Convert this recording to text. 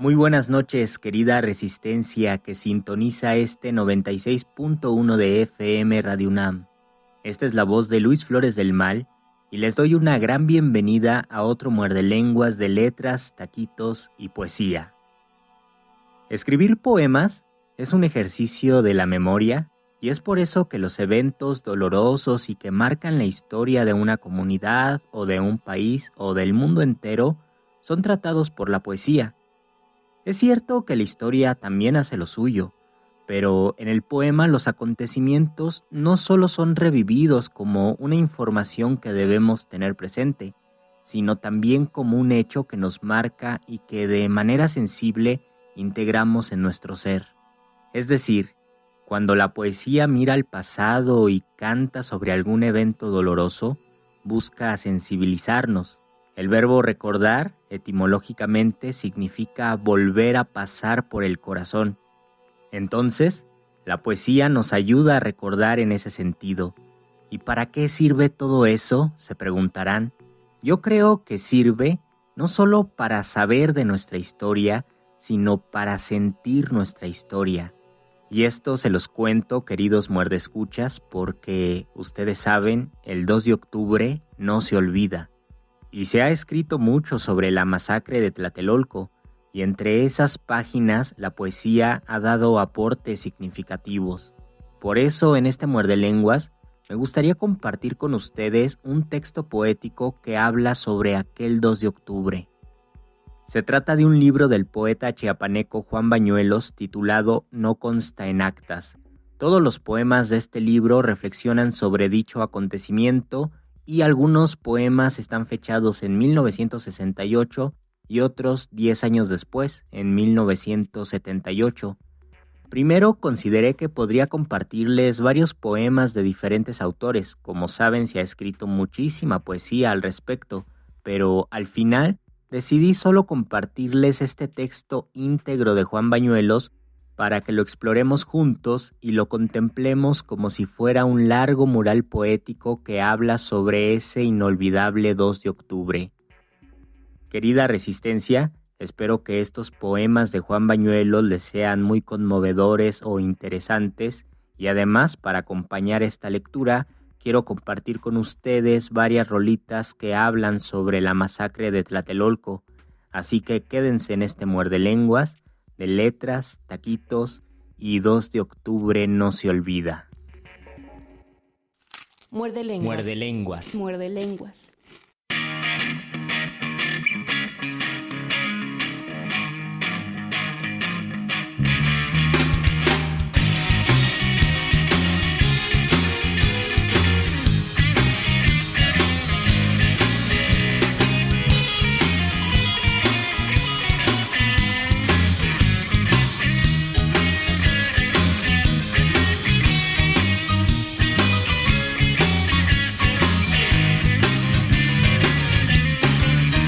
Muy buenas noches, querida resistencia que sintoniza este 96.1 de FM Radio UNAM. Esta es la voz de Luis Flores del Mal y les doy una gran bienvenida a otro muerde lenguas de letras, taquitos y poesía. Escribir poemas es un ejercicio de la memoria y es por eso que los eventos dolorosos y que marcan la historia de una comunidad o de un país o del mundo entero son tratados por la poesía es cierto que la historia también hace lo suyo, pero en el poema los acontecimientos no solo son revividos como una información que debemos tener presente, sino también como un hecho que nos marca y que de manera sensible integramos en nuestro ser. Es decir, cuando la poesía mira al pasado y canta sobre algún evento doloroso, busca sensibilizarnos, el verbo recordar etimológicamente significa volver a pasar por el corazón. Entonces, la poesía nos ayuda a recordar en ese sentido. ¿Y para qué sirve todo eso? se preguntarán. Yo creo que sirve no solo para saber de nuestra historia, sino para sentir nuestra historia. Y esto se los cuento, queridos muerdescuchas, porque ustedes saben, el 2 de octubre no se olvida y se ha escrito mucho sobre la masacre de Tlatelolco, y entre esas páginas la poesía ha dado aportes significativos. Por eso en este Muerde Lenguas me gustaría compartir con ustedes un texto poético que habla sobre aquel 2 de octubre. Se trata de un libro del poeta chiapaneco Juan Bañuelos titulado No consta en actas. Todos los poemas de este libro reflexionan sobre dicho acontecimiento y algunos poemas están fechados en 1968 y otros 10 años después, en 1978. Primero consideré que podría compartirles varios poemas de diferentes autores, como saben se ha escrito muchísima poesía al respecto, pero al final decidí solo compartirles este texto íntegro de Juan Bañuelos para que lo exploremos juntos y lo contemplemos como si fuera un largo mural poético que habla sobre ese inolvidable 2 de octubre. Querida Resistencia, espero que estos poemas de Juan Bañuelos les sean muy conmovedores o interesantes y además para acompañar esta lectura quiero compartir con ustedes varias rolitas que hablan sobre la masacre de Tlatelolco, así que quédense en este muerde lenguas de letras, taquitos y 2 de octubre no se olvida. Muerde lenguas. Muerde lenguas. Muerde lenguas.